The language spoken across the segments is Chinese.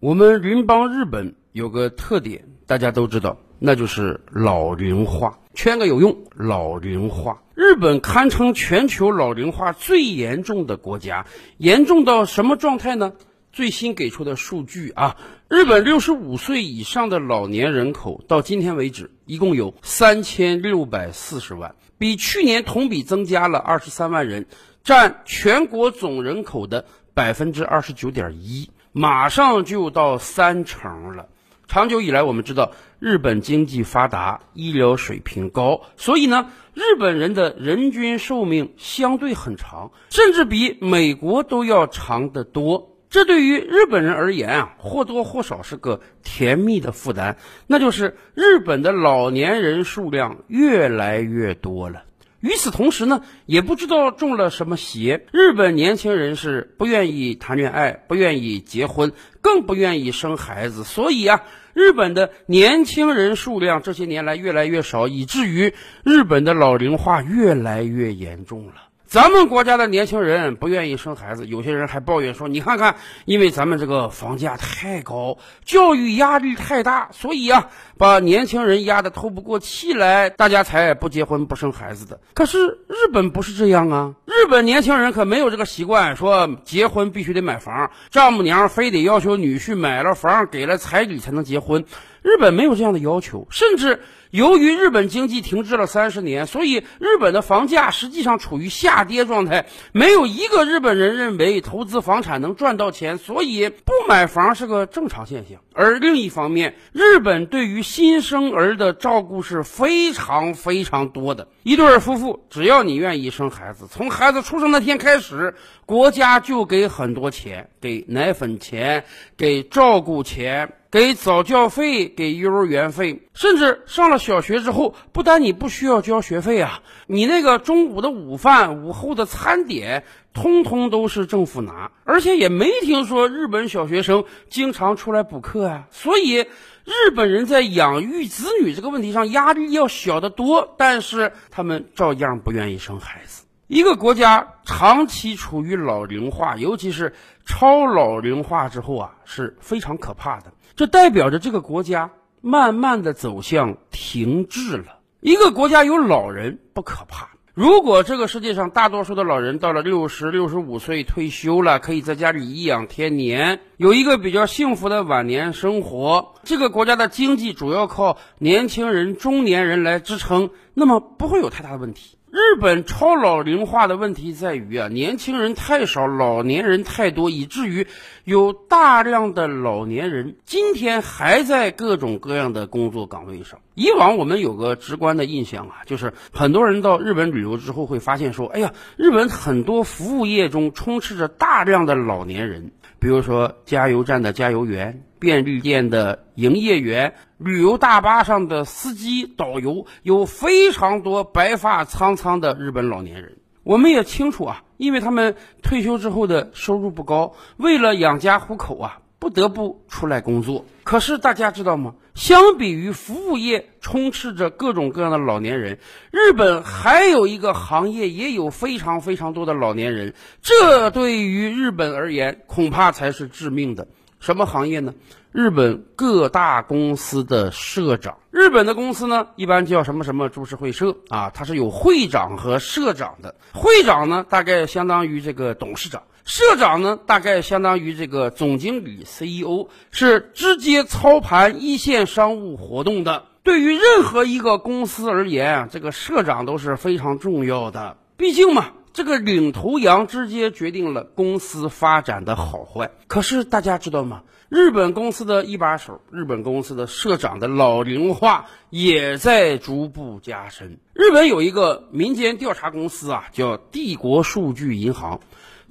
我们邻邦日本有个特点，大家都知道，那就是老龄化。圈个有用，老龄化。日本堪称全球老龄化最严重的国家，严重到什么状态呢？最新给出的数据啊，日本六十五岁以上的老年人口到今天为止一共有三千六百四十万，比去年同比增加了二十三万人，占全国总人口的百分之二十九点一。马上就到三成了。长久以来，我们知道日本经济发达，医疗水平高，所以呢，日本人的人均寿命相对很长，甚至比美国都要长得多。这对于日本人而言啊，或多或少是个甜蜜的负担，那就是日本的老年人数量越来越多了。与此同时呢，也不知道中了什么邪，日本年轻人是不愿意谈恋爱，不愿意结婚，更不愿意生孩子，所以啊，日本的年轻人数量这些年来越来越少，以至于日本的老龄化越来越严重了。咱们国家的年轻人不愿意生孩子，有些人还抱怨说：“你看看，因为咱们这个房价太高，教育压力太大，所以啊，把年轻人压得透不过气来，大家才不结婚不生孩子的。”可是日本不是这样啊，日本年轻人可没有这个习惯，说结婚必须得买房，丈母娘非得要求女婿买了房给了彩礼才能结婚。日本没有这样的要求，甚至。由于日本经济停滞了三十年，所以日本的房价实际上处于下跌状态。没有一个日本人认为投资房产能赚到钱，所以不买房是个正常现象。而另一方面，日本对于新生儿的照顾是非常非常多的。一对夫妇，只要你愿意生孩子，从孩子出生那天开始，国家就给很多钱，给奶粉钱，给照顾钱。给早教费，给幼儿园费，甚至上了小学之后，不但你不需要交学费啊，你那个中午的午饭、午后的餐点，通通都是政府拿，而且也没听说日本小学生经常出来补课啊。所以，日本人在养育子女这个问题上压力要小得多，但是他们照样不愿意生孩子。一个国家长期处于老龄化，尤其是超老龄化之后啊，是非常可怕的。这代表着这个国家慢慢的走向停滞了。一个国家有老人不可怕，如果这个世界上大多数的老人到了六十六十五岁退休了，可以在家里颐养天年，有一个比较幸福的晚年生活，这个国家的经济主要靠年轻人、中年人来支撑，那么不会有太大的问题。日本超老龄化的问题在于啊，年轻人太少，老年人太多，以至于有大量的老年人今天还在各种各样的工作岗位上。以往我们有个直观的印象啊，就是很多人到日本旅游之后会发现说，哎呀，日本很多服务业中充斥着大量的老年人，比如说加油站的加油员。便利店的营业员、旅游大巴上的司机、导游，有非常多白发苍苍的日本老年人。我们也清楚啊，因为他们退休之后的收入不高，为了养家糊口啊。不得不出来工作，可是大家知道吗？相比于服务业充斥着各种各样的老年人，日本还有一个行业也有非常非常多的老年人，这对于日本而言恐怕才是致命的。什么行业呢？日本各大公司的社长。日本的公司呢，一般叫什么什么株式会社啊？它是有会长和社长的。会长呢，大概相当于这个董事长；社长呢，大概相当于这个总经理 CEO，是直接操盘一线商务活动的。对于任何一个公司而言，这个社长都是非常重要的。毕竟嘛。这个领头羊直接决定了公司发展的好坏。可是大家知道吗？日本公司的一把手，日本公司的社长的老龄化也在逐步加深。日本有一个民间调查公司啊，叫帝国数据银行。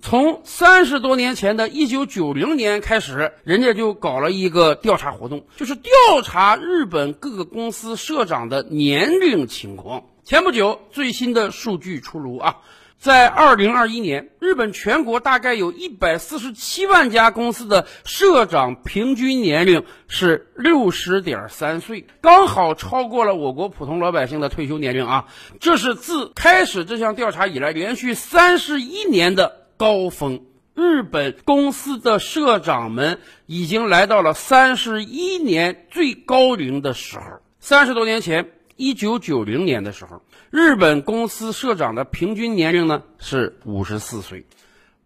从三十多年前的一九九零年开始，人家就搞了一个调查活动，就是调查日本各个公司社长的年龄情况。前不久，最新的数据出炉啊。在二零二一年，日本全国大概有一百四十七万家公司的社长平均年龄是六十点三岁，刚好超过了我国普通老百姓的退休年龄啊！这是自开始这项调查以来连续三十一年的高峰。日本公司的社长们已经来到了三十一年最高龄的时候。三十多年前，一九九零年的时候，日本公司社长的平均年龄呢是五十四岁。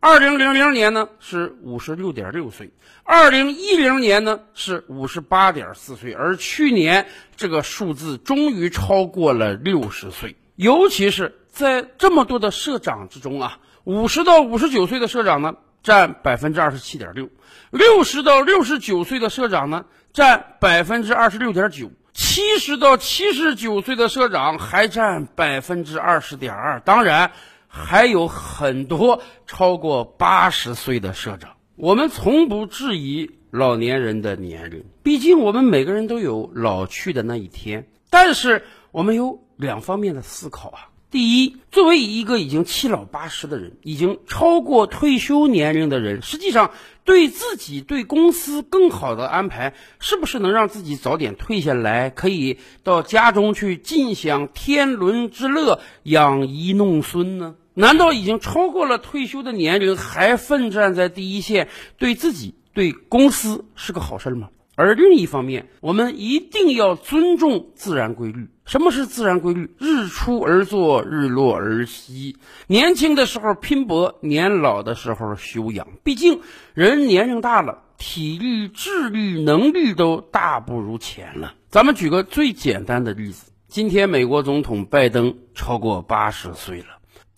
二零零零年呢是五十六点六岁，二零一零年呢是五十八点四岁，而去年这个数字终于超过了六十岁。尤其是在这么多的社长之中啊，五十到五十九岁的社长呢占百分之二十七点六，六十到六十九岁的社长呢占百分之二十六点九，七十到七十九岁的社长还占百分之二十点二。当然。还有很多超过八十岁的社长，我们从不质疑老年人的年龄，毕竟我们每个人都有老去的那一天。但是我们有两方面的思考啊。第一，作为一个已经七老八十的人，已经超过退休年龄的人，实际上对自己、对公司更好的安排，是不是能让自己早点退下来，可以到家中去尽享天伦之乐，养儿弄孙呢？难道已经超过了退休的年龄，还奋战在第一线，对自己、对公司是个好事吗？而另一方面，我们一定要尊重自然规律。什么是自然规律？日出而作，日落而息。年轻的时候拼搏，年老的时候休养。毕竟人年龄大了，体力、智力、能力都大不如前了。咱们举个最简单的例子：今天美国总统拜登超过八十岁了。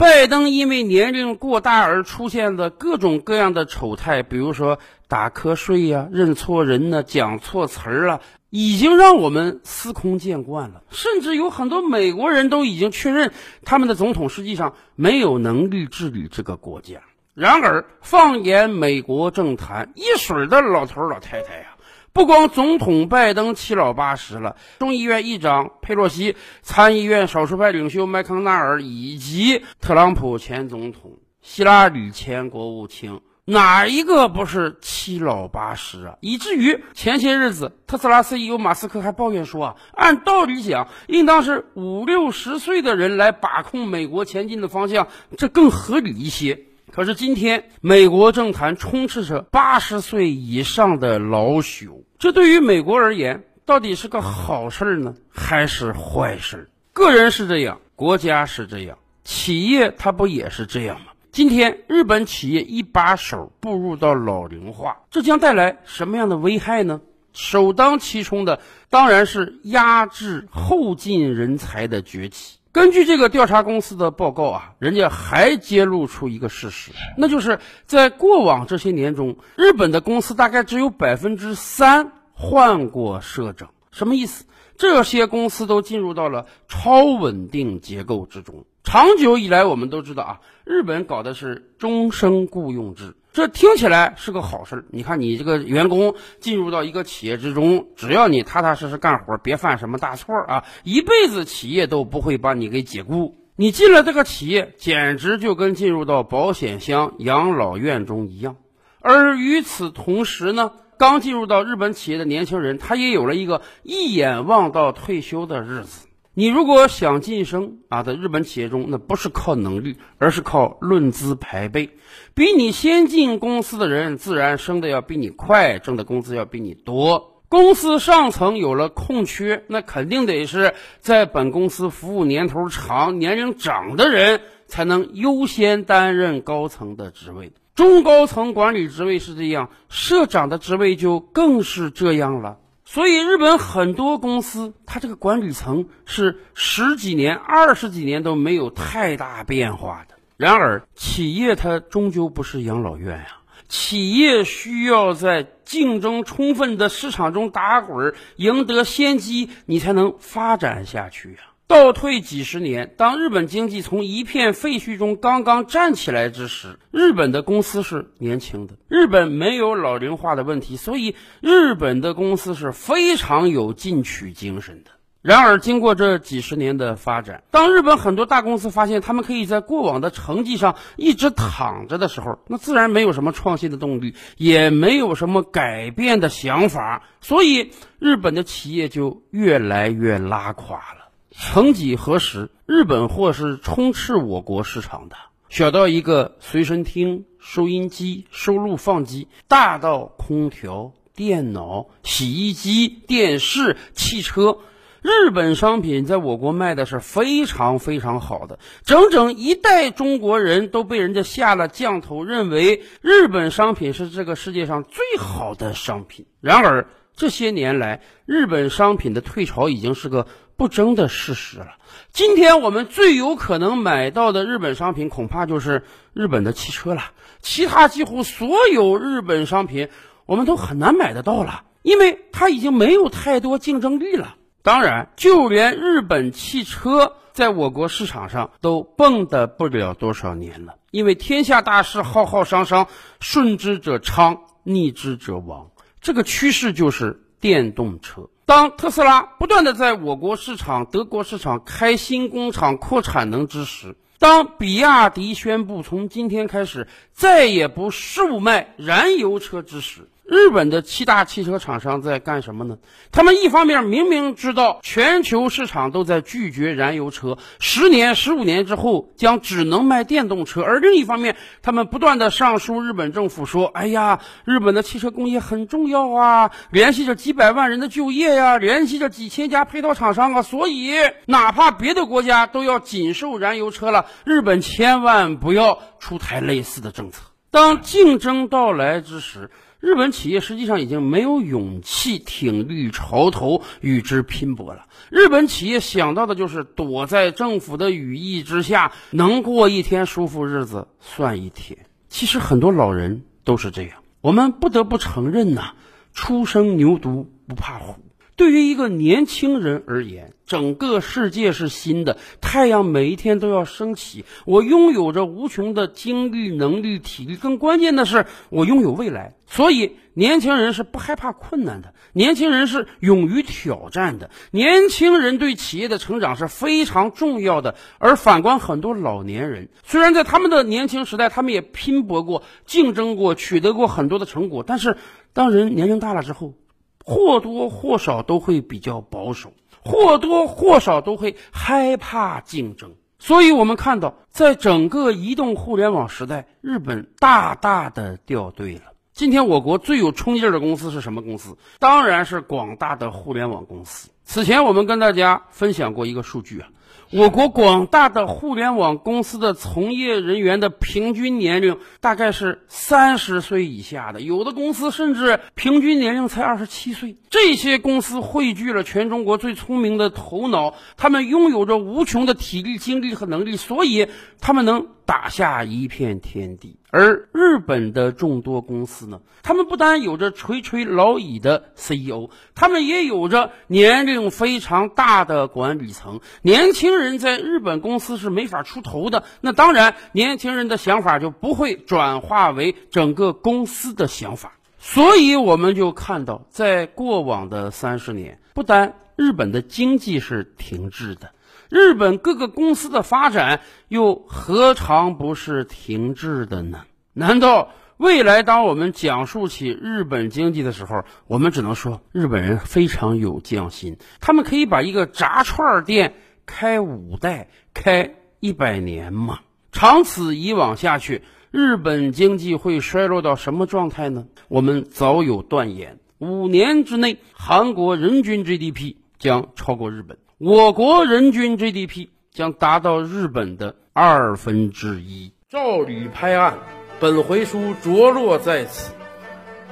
拜登因为年龄过大而出现的各种各样的丑态，比如说打瞌睡呀、认错人呢、讲错词儿了，已经让我们司空见惯了。甚至有很多美国人都已经确认，他们的总统实际上没有能力治理这个国家。然而，放眼美国政坛，一水的老头老太太呀。不光总统拜登七老八十了，众议院议长佩洛西、参议院少数派领袖麦康奈尔以及特朗普前总统、希拉里前国务卿，哪一个不是七老八十啊？以至于前些日子，特斯拉 CEO 马斯克还抱怨说啊，按道理讲，应当是五六十岁的人来把控美国前进的方向，这更合理一些。可是今天，美国政坛充斥着八十岁以上的老朽，这对于美国而言，到底是个好事呢，还是坏事？个人是这样，国家是这样，企业它不也是这样吗？今天，日本企业一把手步入到老龄化，这将带来什么样的危害呢？首当其冲的，当然是压制后进人才的崛起。根据这个调查公司的报告啊，人家还揭露出一个事实，那就是在过往这些年中，日本的公司大概只有百分之三换过社长。什么意思？这些公司都进入到了超稳定结构之中。长久以来，我们都知道啊，日本搞的是终身雇佣制。这听起来是个好事儿。你看，你这个员工进入到一个企业之中，只要你踏踏实实干活，别犯什么大错啊，一辈子企业都不会把你给解雇。你进了这个企业，简直就跟进入到保险箱、养老院中一样。而与此同时呢，刚进入到日本企业的年轻人，他也有了一个一眼望到退休的日子。你如果想晋升啊，在日本企业中，那不是靠能力，而是靠论资排辈。比你先进公司的人，自然升的要比你快，挣的工资要比你多。公司上层有了空缺，那肯定得是在本公司服务年头长、年龄长的人才能优先担任高层的职位。中高层管理职位是这样，社长的职位就更是这样了。所以，日本很多公司，它这个管理层是十几年、二十几年都没有太大变化的。然而，企业它终究不是养老院呀，企业需要在竞争充分的市场中打滚，赢得先机，你才能发展下去呀。倒退几十年，当日本经济从一片废墟中刚刚站起来之时，日本的公司是年轻的。日本没有老龄化的问题，所以日本的公司是非常有进取精神的。然而，经过这几十年的发展，当日本很多大公司发现他们可以在过往的成绩上一直躺着的时候，那自然没有什么创新的动力，也没有什么改变的想法，所以日本的企业就越来越拉垮了。曾几何时，日本货是充斥我国市场的，小到一个随身听、收音机、收录放机，大到空调、电脑、洗衣机、电视、汽车。日本商品在我国卖的是非常非常好的，整整一代中国人都被人家下了降头，认为日本商品是这个世界上最好的商品。然而这些年来，日本商品的退潮已经是个不争的事实了。今天我们最有可能买到的日本商品，恐怕就是日本的汽车了。其他几乎所有日本商品，我们都很难买得到了，因为它已经没有太多竞争力了。当然，就连日本汽车在我国市场上都蹦跶不了多少年了，因为天下大势浩浩汤汤，顺之者昌，逆之者亡。这个趋势就是电动车。当特斯拉不断的在我国市场、德国市场开新工厂、扩产能之时，当比亚迪宣布从今天开始再也不售卖燃油车之时。日本的七大汽车厂商在干什么呢？他们一方面明明知道全球市场都在拒绝燃油车，十年、十五年之后将只能卖电动车，而另一方面，他们不断的上书日本政府说：“哎呀，日本的汽车工业很重要啊，联系着几百万人的就业呀，联系着几千家配套厂商啊，所以哪怕别的国家都要禁售燃油车了，日本千万不要出台类似的政策。”当竞争到来之时。日本企业实际上已经没有勇气挺立潮头与之拼搏了。日本企业想到的就是躲在政府的羽翼之下，能过一天舒服日子算一天。其实很多老人都是这样，我们不得不承认呐，初生牛犊不怕虎。对于一个年轻人而言，整个世界是新的，太阳每一天都要升起。我拥有着无穷的精力、能力、体力，更关键的是，我拥有未来。所以，年轻人是不害怕困难的，年轻人是勇于挑战的，年轻人对企业的成长是非常重要的。而反观很多老年人，虽然在他们的年轻时代，他们也拼搏过、竞争过、取得过很多的成果，但是当人年龄大了之后，或多或少都会比较保守，或多或少都会害怕竞争。所以，我们看到，在整个移动互联网时代，日本大大的掉队了。今天，我国最有冲劲的公司是什么公司？当然是广大的互联网公司。此前，我们跟大家分享过一个数据啊。我国广大的互联网公司的从业人员的平均年龄大概是三十岁以下的，有的公司甚至平均年龄才二十七岁。这些公司汇聚了全中国最聪明的头脑，他们拥有着无穷的体力、精力和能力，所以他们能。打下一片天地，而日本的众多公司呢，他们不单有着垂垂老矣的 CEO，他们也有着年龄非常大的管理层。年轻人在日本公司是没法出头的，那当然，年轻人的想法就不会转化为整个公司的想法。所以，我们就看到，在过往的三十年，不单日本的经济是停滞的。日本各个公司的发展又何尝不是停滞的呢？难道未来当我们讲述起日本经济的时候，我们只能说日本人非常有匠心，他们可以把一个炸串店开五代、开一百年吗？长此以往下去，日本经济会衰落到什么状态呢？我们早有断言，五年之内，韩国人均 GDP 将超过日本。我国人均 GDP 将达到日本的二分之一。照吕拍案，本回书着落在此。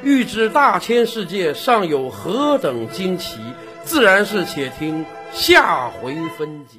欲知大千世界尚有何等惊奇，自然是且听下回分解。